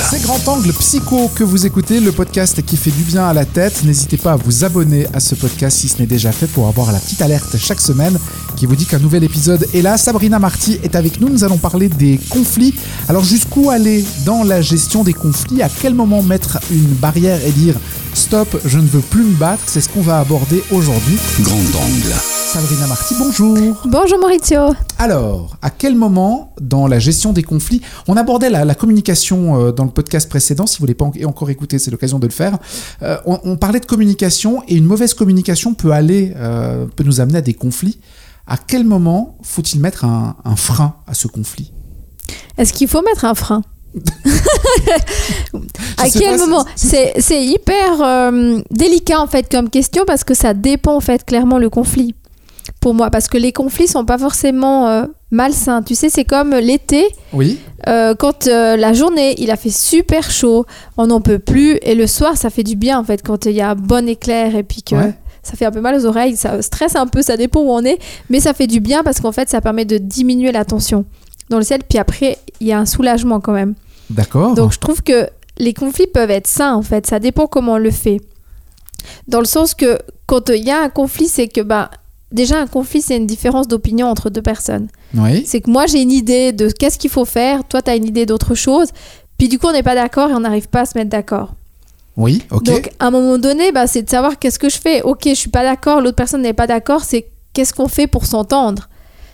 C'est Grand Angle Psycho que vous écoutez, le podcast qui fait du bien à la tête. N'hésitez pas à vous abonner à ce podcast si ce n'est déjà fait pour avoir la petite alerte chaque semaine qui vous dit qu'un nouvel épisode est là. Sabrina Marty est avec nous. Nous allons parler des conflits. Alors jusqu'où aller dans la gestion des conflits? À quel moment mettre une barrière et dire stop, je ne veux plus me battre? C'est ce qu'on va aborder aujourd'hui. Grand Angle. Sabrina Marty, bonjour. Bonjour Maurizio. Alors, à quel moment dans la gestion des conflits, on abordait la, communication euh, dans le podcast précédent, si vous ne l'avez pas encore écouté, c'est l'occasion de le faire. Euh, on, parlait de communication et une mauvaise communication peut aller, euh, peut nous amener à des conflits. À quel moment faut-il mettre un, frein à ce conflit? Est-ce qu'il faut mettre un frein? À quel moment? C'est hyper délicat en fait comme question parce que ça dépend en fait clairement le conflit pour moi parce que les conflits sont pas forcément euh, malsains. Tu sais, c'est comme l'été. Oui. Euh, quand euh, la journée, il a fait super chaud, on n'en peut plus, et le soir, ça fait du bien en fait quand il y a un bon éclair et puis que. Ça fait un peu mal aux oreilles, ça stresse un peu, ça dépend où on est, mais ça fait du bien parce qu'en fait, ça permet de diminuer la tension dans le ciel. Puis après, il y a un soulagement quand même. D'accord. Donc je trouve que les conflits peuvent être sains en fait, ça dépend comment on le fait. Dans le sens que quand il y a un conflit, c'est que bah, déjà un conflit, c'est une différence d'opinion entre deux personnes. Oui. C'est que moi, j'ai une idée de qu'est-ce qu'il faut faire, toi, tu as une idée d'autre chose, puis du coup, on n'est pas d'accord et on n'arrive pas à se mettre d'accord. Oui, ok. Donc, à un moment donné, bah, c'est de savoir qu'est-ce que je fais. Ok, je suis pas d'accord, l'autre personne n'est pas d'accord, c'est qu'est-ce qu'on fait pour s'entendre?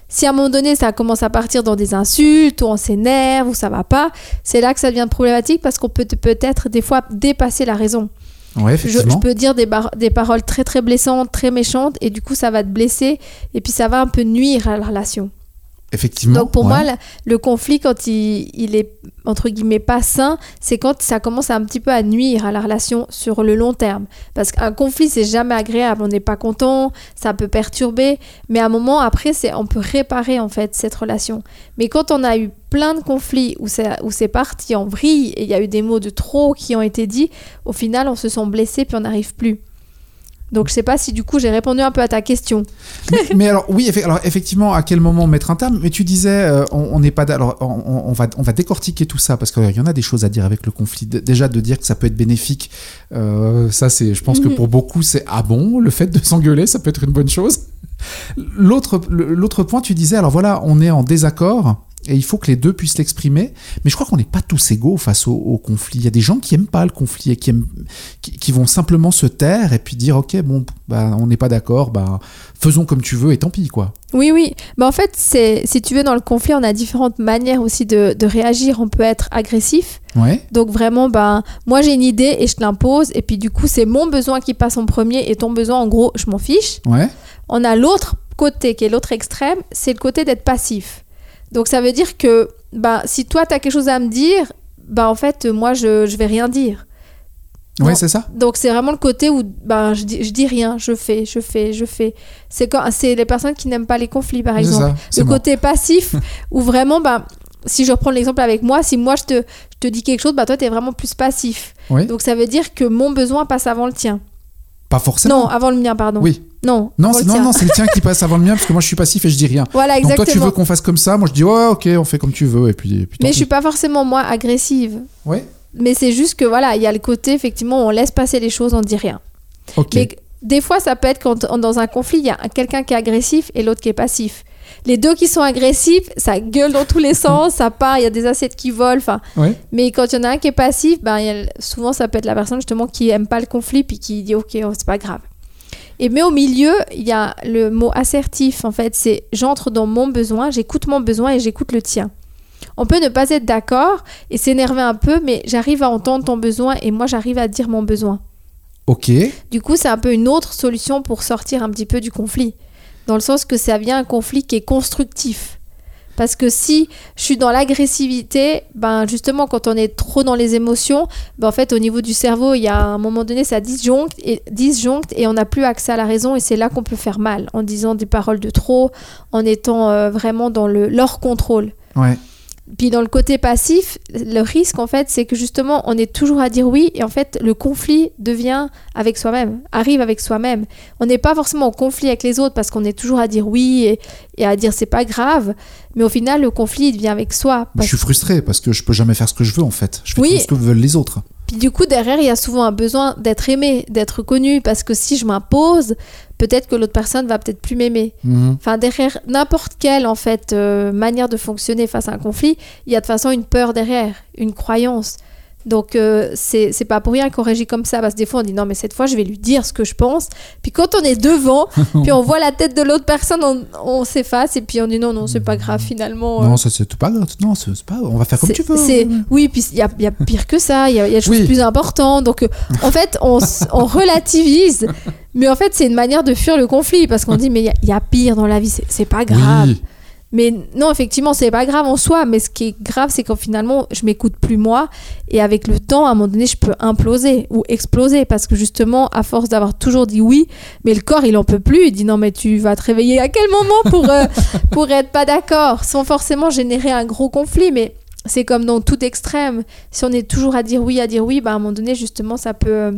Si à un moment donné, ça commence à partir dans des insultes, ou on s'énerve, ou ça va pas, c'est là que ça devient problématique parce qu'on peut peut-être des fois dépasser la raison je, peux dire des, des, paroles très très blessantes, très méchantes, et du coup ça va te blesser, et puis ça va un peu nuire à la relation. Effectivement. Donc pour moi, le, conflit, quand il, il, est entre guillemets pas sain, c'est quand ça commence un petit peu à nuire à la relation sur le long terme. Parce qu'un conflit, c'est jamais agréable. On n'est pas content, ça peut perturber, mais à un moment après, c'est on peut réparer en fait cette relation. Mais quand on a eu plein de conflits où c'est où c'est parti en vrille et il y a eu des mots de trop qui ont été dits, au final, on se sent blessé puis on n'arrive plus. Donc je sais pas si du coup j'ai répondu un peu à ta question. mais, alors oui, alors effectivement, à quel moment mettre un terme? Mais tu disais, euh, on n'est pas, alors on, va on va décortiquer tout ça parce qu'il y en a des choses à dire avec le conflit. Déjà de dire que ça peut être bénéfique, euh, ça c'est, je pense que mhm. pour beaucoup c'est ah bon, le fait de s'engueuler, ça peut être une bonne chose? L'autre l'autre point, tu disais, alors voilà, on est en désaccord et il faut que les deux puissent l'exprimer. Mais je crois qu'on n'est pas tous égaux face au, conflit. Il y a des gens qui aiment pas le conflit et qui, aiment, qui, vont simplement se taire et puis dire ok bon bah on n'est pas d'accord bah faisons comme tu veux et tant pis quoi. Oui oui. Bah en fait c'est si tu veux dans le conflit on a différentes manières aussi de, de réagir. On peut être agressif. Ouais. Donc vraiment bah moi j'ai une idée et je te l'impose et puis du coup c'est mon besoin qui passe en premier et ton besoin en gros je m'en fiche. Ouais. On a l'autre côté qui est l'autre extrême, c'est le côté d'être passif. Donc ça veut dire que bah, si toi, tu as quelque chose à me dire, bah, en fait, moi, je ne vais rien dire. Oui, c'est ça. Donc c'est vraiment le côté où bah, je, dis, je dis rien, je fais, je fais, je fais. C'est quand c'est les personnes qui n'aiment pas les conflits, par exemple. le côté passif, où vraiment, bah, si je reprends l'exemple avec moi, si moi je te, je te dis quelque chose, bah, toi, tu es vraiment plus passif. Donc ça veut dire que mon besoin passe avant le tien. Pas forcément. Non, avant le mien, pardon. Oui. Non, non, c'est, non, non, c'est le tien qui passe avant le mien parce que moi je suis passif et je dis rien. Voilà, exactement. Donc toi tu veux qu'on fasse comme ça, moi je dis ouais, ok, on fait comme tu veux et puis. Mais je suis pas forcément moi agressive. Oui. Mais c'est juste que voilà, il y a le côté effectivement on laisse passer les choses, on dit rien. Ok. Mais des fois ça peut être quand dans un conflit il y a quelqu'un qui est agressif et l'autre qui est passif. Les deux qui sont agressifs, ça gueule dans tous les sens, ça part, il y a des assiettes qui volent. Enfin, mais quand il y en a un qui est passif, ben, souvent ça peut être la personne justement qui aime pas le conflit puis qui dit ok, oh, c'est pas grave. Et mais au milieu, il y a le mot assertif, en fait, c'est j'entre dans mon besoin, j'écoute mon besoin et j'écoute le tien. On peut ne pas être d'accord et s'énerver un peu, mais j'arrive à entendre ton besoin et moi j'arrive à dire mon besoin. Ok. Du coup, c'est un peu une autre solution pour sortir un petit peu du conflit. Dans le sens que ça vient un conflit qui est constructif. Parce que si je suis dans l'agressivité, ben justement, quand on est trop dans les émotions, ben en fait, au niveau du cerveau, il y a un moment donné, ça disjoncte et, on n'a plus accès à la raison et c'est là qu'on peut faire mal, en disant des paroles de trop, en étant euh, vraiment dans le, leur contrôle. Puis dans le côté passif, le risque en fait, c'est que justement, on est toujours à dire oui et en fait, le conflit devient avec soi-même, arrive avec soi-même. On n'est pas forcément en conflit avec les autres parce qu'on est toujours à dire oui et, à dire c'est pas grave, mais au final, le conflit il devient avec soi. Je suis frustré parce que je peux jamais faire ce que je veux en fait. Je fais tout ce que veulent les autres. Puis du coup, derrière, il y a souvent un besoin d'être aimé, d'être connu, parce que si je m'impose, peut-être que l'autre personne va peut-être plus m'aimer. Mhm. Enfin, derrière n'importe quelle en fait euh, manière de fonctionner face à un conflit, il y a de toute façon une peur derrière, une croyance. Donc, euh, c'est pas pour rien qu'on réagit comme ça, parce que des fois, on dit non, mais cette fois, je vais lui dire ce que je pense. Puis quand on est devant, puis on voit la tête de l'autre personne, on, s'efface, et puis on dit non, non, c'est pas grave finalement. Non, ça c'est pas grave, non, c'est pas, on va faire comme tu veux. Oui, puis il y a, y a, pire que ça, il y a, y a des choses plus importantes. Donc, euh, en fait, on, on relativise, mais en fait, c'est une manière de fuir le conflit, parce qu'on dit mais il y, a pire dans la vie, c'est pas grave. Mais non, effectivement, c'est pas grave en soi, mais ce qui est grave, c'est quand finalement, je m'écoute plus moi, et avec le temps, à un moment donné, je peux imploser ou exploser, parce que justement, à force d'avoir toujours dit oui, mais le corps, il en peut plus, il dit non, mais tu vas te réveiller à quel moment pour, euh, pour être pas d'accord, sans forcément générer un gros conflit, mais c'est comme dans tout extrême, si on est toujours à dire oui, à dire oui, bah, à un moment donné, justement, ça peut...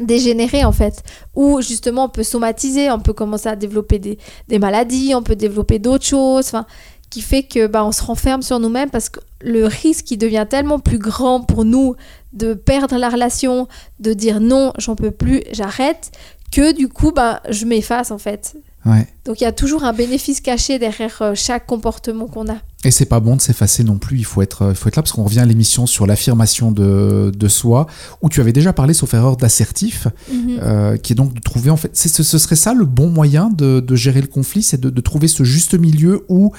Dégénérer en fait. Ou justement on peut somatiser, on peut commencer à développer des, maladies, on peut développer d'autres choses, enfin, qui fait que bah, on se renferme sur nous-mêmes parce que le risque qui devient tellement plus grand pour nous de perdre la relation, de dire non, j'en peux plus, j'arrête, que du coup bah, je m'efface en fait. Donc il y a toujours un bénéfice caché derrière euh, chaque comportement qu'on a. Et c'est pas bon de s'effacer non plus, il faut être, il faut être là parce qu'on revient à l'émission sur l'affirmation de, de, soi, où tu avais déjà parlé, sauf erreur, d'assertif, mhm. euh, qui est donc de trouver, en fait, ce, ce serait ça le bon moyen de, de gérer le conflit, c'est de, de, trouver ce juste milieu où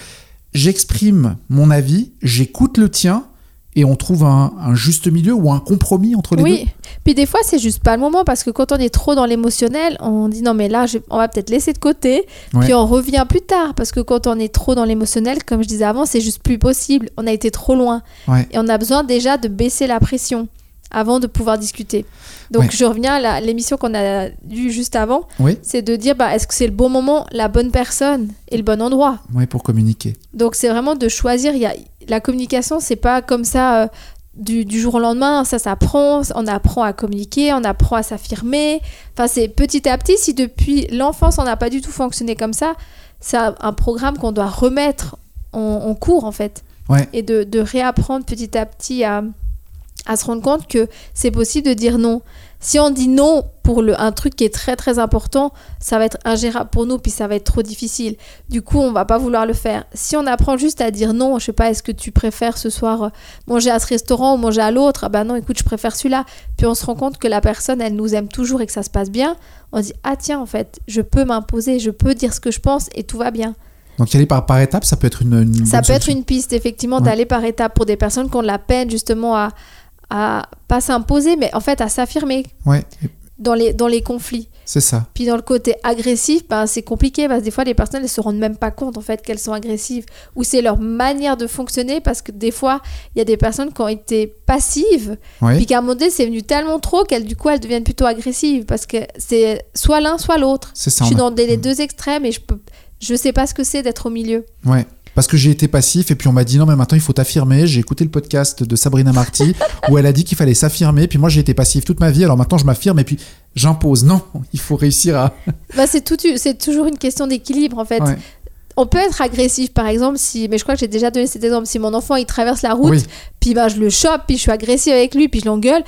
j'exprime mon avis, j'écoute le tien, et on trouve un, juste milieu ou un compromis entre les deux. Oui, puis des fois c'est juste pas le moment parce que quand on est trop dans l'émotionnel, on dit non mais là on va peut-être laisser de côté, puis on revient plus tard parce que quand on est trop dans l'émotionnel, comme je disais avant, c'est juste plus possible. On a été trop loin. Et on a besoin déjà de baisser la pression avant de pouvoir discuter. Donc je reviens à l'émission qu'on a vue juste avant, c'est de dire bah, est-ce que c'est le bon moment, la bonne personne et le bon endroit? Oui, pour communiquer. Donc c'est vraiment de choisir. Il y a, la communication, c'est pas comme ça euh, du, jour au lendemain, ça s'apprend, on apprend à communiquer, on apprend à s'affirmer. Enfin, c'est petit à petit, si depuis l'enfance on n'a pas du tout fonctionné comme ça, c'est un, programme qu'on doit remettre en, cours en fait. Et de, de réapprendre petit à petit à à se rendre compte que c'est possible de dire non. Si on dit non pour le, un truc qui est très très important, ça va être ingérable pour nous, puis ça va être trop difficile. Du coup, on va pas vouloir le faire. Si on apprend juste à dire non, je sais pas, est-ce que tu préfères ce soir euh, manger à ce restaurant ou manger à l'autre? Ben non, écoute, je préfère celui-là. Puis on se rend compte que la personne, elle nous aime toujours et que ça se passe bien. On dit ah tiens, en fait, je peux m'imposer, je peux dire ce que je pense et tout va bien. Donc y aller par, par étapes, ça peut être une, ça peut être une piste effectivement d'aller par étapes pour des personnes qui ont de la peine justement à à pas s'imposer, mais en fait à s'affirmer ouais. dans, les, dans les conflits. C'est ça. Puis dans le côté agressif, ben, c'est compliqué parce que des fois les personnes ne se rendent même pas compte en fait qu'elles sont agressives ou c'est leur manière de fonctionner parce que des fois il y a des personnes qui ont été passives puis qu'à un moment donné c'est venu tellement trop qu'elles du coup elles deviennent plutôt agressives parce que c'est soit l'un soit l'autre. C'est ça. Je suis dans les deux extrêmes et je peux je sais pas ce que c'est d'être au milieu. Ouais parce que j'ai été passif et puis on m'a dit non mais maintenant il faut t'affirmer. J'ai écouté le podcast de Sabrina Marty où elle a dit qu'il fallait s'affirmer. Puis moi j'ai été passif toute ma vie, alors maintenant je m'affirme et puis j'impose. Non, il faut réussir à. bah c'est tout, c'est toujours une question d'équilibre en fait. On peut être agressif par exemple si, mais je crois que j'ai déjà donné cet exemple. Si mon enfant il traverse la route, puis bah je le chope, puis je suis agressif avec lui, puis je l'engueule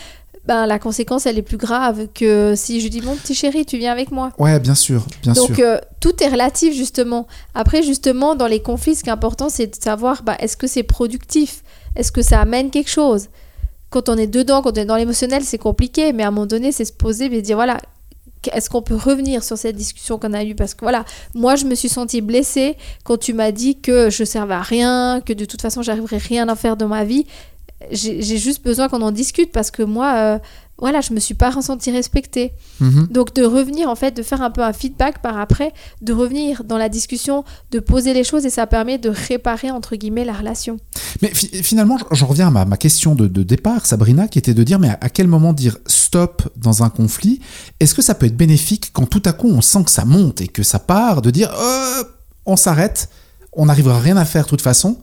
ben, la conséquence, elle est plus grave que si je dis mon petit chéri, tu viens avec moi. Ouais, bien sûr, bien Donc, euh, tout est relatif, justement. Après, justement, dans les conflits, ce qui est important, c'est de savoir bah, est-ce que c'est productif? Est-ce que ça amène quelque chose? Quand on est dedans, quand on est dans l'émotionnel, c'est compliqué, mais à un moment donné, c'est se poser et dire voilà, est-ce qu'on peut revenir sur cette discussion qu'on a eue? Parce que voilà, moi je me suis sentie blessée quand tu m'as dit que je servais à rien, que de toute façon j'arriverais rien à faire dans ma vie j'ai juste besoin qu'on en discute parce que moi, euh, voilà, je me suis pas ressentie respectée. Mhm. Donc de revenir en fait, de faire un peu un feedback par après, de revenir dans la discussion, de poser les choses et ça permet de réparer entre guillemets la relation. Mais finalement, j'en reviens à ma, question de, départ, Sabrina, qui était de dire mais à, quel moment dire stop dans un conflit? Est-ce que ça peut être bénéfique quand tout à coup on sent que ça monte et que ça part, de dire oh, on s'arrête, on n'arrivera rien à faire de toute façon,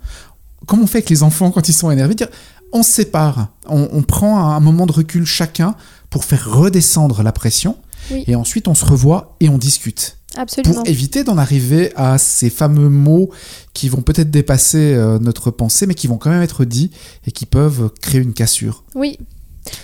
comme on fait avec les enfants quand ils sont énervés, dire on se sépare, on, prend un moment de recul chacun pour faire redescendre la pression, et ensuite on se revoit et on discute. Absolument. Pour éviter d'en arriver à ces fameux mots qui vont peut-être dépasser euh, notre pensée, mais qui vont quand même être dits et qui peuvent créer une cassure. Oui.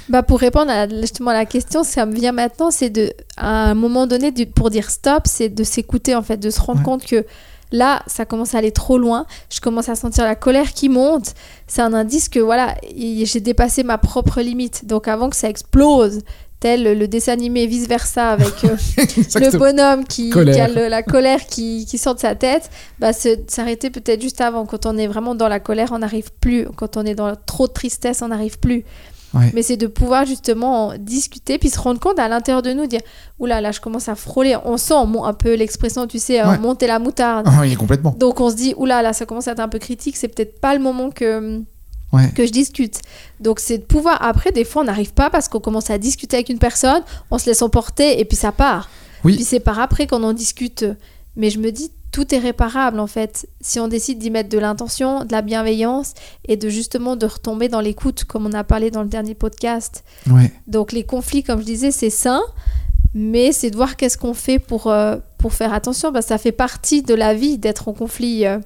Bah pour répondre à, justement à la question, ça me vient maintenant, c'est de, à un moment donné, pour dire stop, c'est de s'écouter en fait, de se rendre compte que là, ça commence à aller trop loin. Je commence à sentir la colère qui monte. C'est un indice que voilà, j'ai dépassé ma propre limite. Donc avant que ça explose, tel le dessin animé vice versa avec euh, le bonhomme qui, a la colère qui, sort de sa tête, bah s'arrêter peut-être juste avant. Quand on est vraiment dans la colère, on n'arrive plus. Quand on est dans trop de tristesse, on n'arrive plus. Mais c'est de pouvoir justement discuter, puis se rendre compte à l'intérieur de nous, dire Oula, là, je commence à frôler. On sent un peu l'expression, tu sais, euh, monter la moutarde. Ah oui, complètement. Donc on se dit Oula, là, ça commence à être un peu critique, c'est peut-être pas le moment que. que je discute. Donc c'est de pouvoir, après, des fois, on n'arrive pas parce qu'on commence à discuter avec une personne, on se laisse emporter et puis ça part. Oui. Puis c'est par après qu'on en discute. Mais je me dis, tout est réparable en fait. Si on décide d'y mettre de l'intention, de la bienveillance et de justement de retomber dans l'écoute, comme on a parlé dans le dernier podcast. Donc les conflits, comme je disais, c'est sain, mais c'est de voir qu'est-ce qu'on fait pour, euh, pour faire attention. Parce que ça fait partie de la vie d'être en conflit. Euh,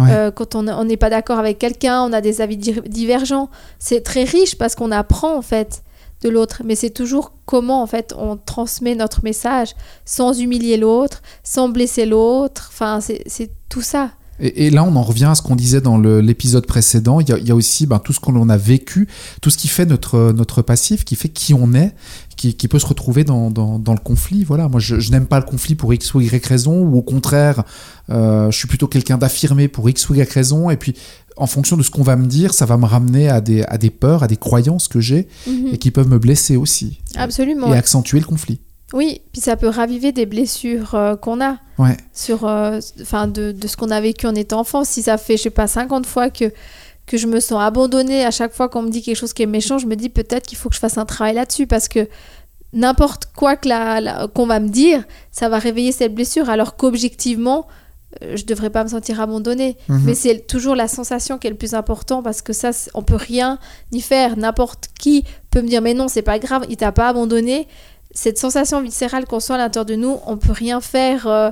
euh, quand on n'est pas d'accord avec quelqu'un, on a des avis divergents. C'est très riche parce qu'on apprend en fait de l'autre, mais c'est toujours comment en fait on transmet notre message sans humilier l'autre, sans blesser l'autre. Enfin, c'est tout ça. Et, là, on en revient à ce qu'on disait dans l'épisode précédent. Il y a, aussi ben, tout ce qu'on a vécu, tout ce qui fait notre, notre passif, qui fait qui on est, qui, peut se retrouver dans, le conflit. Voilà, moi, je, n'aime pas le conflit pour X ou Y raison, ou au contraire, euh, je suis plutôt quelqu'un d'affirmé pour X ou Y raison. Et puis, en fonction de ce qu'on va me dire, ça va me ramener à des, à des peurs, à des croyances que j'ai mhm. et qui peuvent me blesser aussi. Absolument. Et accentuer le conflit. Oui, puis ça peut raviver des blessures euh, qu'on a ouais. sur, euh, de, de, ce qu'on a vécu en étant enfant. Si ça fait, je sais pas, 50 fois que, que je me sens abandonnée à chaque fois qu'on me dit quelque chose qui est méchant, je me dis peut-être qu'il faut que je fasse un travail là-dessus parce que n'importe quoi que la, qu'on va me dire, ça va réveiller cette blessure alors qu'objectivement, je devrais pas me sentir abandonnée. Mhm. Mais c'est toujours la sensation qui est le plus important parce que ça, on peut rien y faire. N'importe qui peut me dire mais non, c'est pas grave, il t'a pas abandonné cette sensation viscérale qu'on sent à l'intérieur de nous, on peut rien faire euh,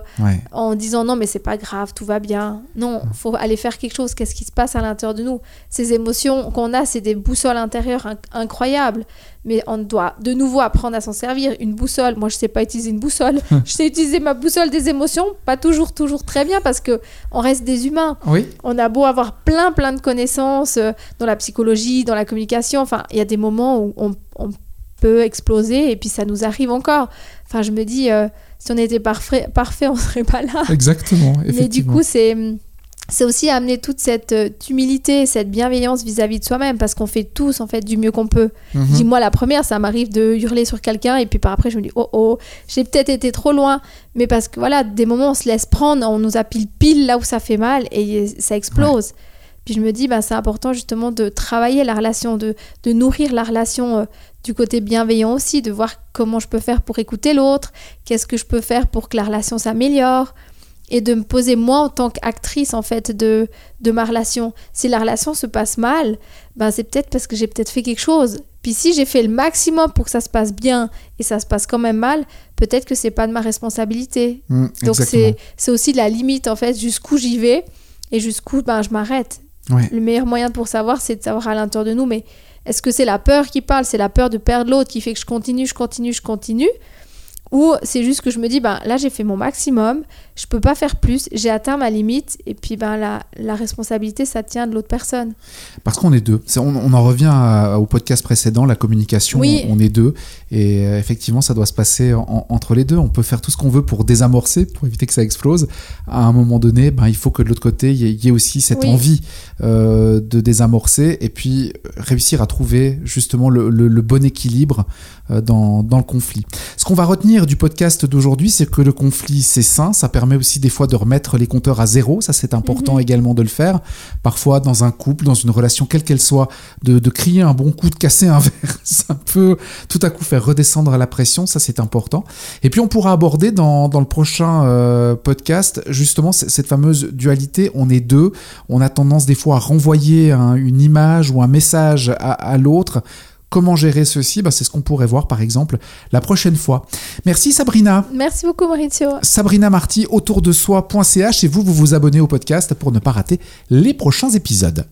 en disant non mais c'est pas grave, tout va bien. Non, faut aller faire quelque chose. Qu'est-ce qui se passe à l'intérieur de nous? Ces émotions qu'on a, c'est des boussoles intérieures incroyables. Mais on doit de nouveau apprendre à s'en servir. Une boussole, moi je sais pas utiliser une boussole. je sais utiliser ma boussole des émotions, pas toujours toujours très bien parce que on reste des humains. Oui. On a beau avoir plein plein de connaissances euh, dans la psychologie, dans la communication. Enfin, il y a des moments où on, on peut exploser et puis ça nous arrive encore. Enfin, je me dis, euh, si on était parfait, parfait on serait pas là. Exactement. Mais du coup, c'est c'est aussi amener toute cette euh, humilité, cette bienveillance vis-à-vis de soi-même, parce qu'on fait tous en fait du mieux qu'on peut. Mhm. Dis-moi la première, ça m'arrive de hurler sur quelqu'un et puis par après je me dis oh oh, j'ai peut-être été trop loin, mais parce que voilà, des moments on se laisse prendre, on nous appile pile là où ça fait mal et ça explose. Puis je me dis, bah, c'est important justement de travailler la relation, de, de nourrir la relation euh, du côté bienveillant aussi, de voir comment je peux faire pour écouter l'autre, qu'est-ce que je peux faire pour que la relation s'améliore, et de me poser moi en tant qu'actrice en fait de, de ma relation. Si la relation se passe mal, ben c'est peut-être parce que j'ai peut-être fait quelque chose. Puis si j'ai fait le maximum pour que ça se passe bien et ça se passe quand même mal, peut-être que c'est pas de ma responsabilité. Mmh, Donc c'est aussi la limite en fait, jusqu'où j'y vais et jusqu'où ben, je m'arrête. Le meilleur moyen pour savoir, c'est de savoir à l'intérieur de nous, mais est-ce que c'est la peur qui parle, c'est la peur de perdre l'autre qui fait que je continue, je continue, je continue? Ou c'est juste que je me dis, ben, là j'ai fait mon maximum, je peux pas faire plus, j'ai atteint ma limite, et puis ben, la, la responsabilité, ça tient de l'autre personne. Parce qu'on est deux. on, on, en revient au podcast précédent, la communication, on, est deux, et euh, effectivement, ça doit se passer entre les deux. On peut faire tout ce qu'on veut pour désamorcer, pour éviter que ça explose. À un moment donné, ben, il faut que de l'autre côté, il y, ait aussi cette envie euh, de désamorcer, et puis euh, réussir à trouver justement le, le, le bon équilibre dans, dans, le conflit. Ce qu'on va retenir du podcast d'aujourd'hui, c'est que le conflit, c'est sain. Ça permet aussi des fois de remettre les compteurs à zéro. Ça, c'est important mhm. également de le faire. Parfois, dans un couple, dans une relation, quelle qu'elle soit, de, de, crier un bon coup, de casser un verre, ça peut tout à coup faire redescendre la pression. Ça, c'est important. Et puis, on pourra aborder dans, dans le prochain euh, podcast, justement, cette fameuse dualité. On est deux. On a tendance des fois à renvoyer une image ou un message à, à l'autre Comment gérer ceci bah, C'est ce qu'on pourrait voir par exemple la prochaine fois. Merci Sabrina. Merci beaucoup Maurizio. Sabrina Marty, autour de soi.ch et vous, vous vous abonnez au podcast pour ne pas rater les prochains épisodes.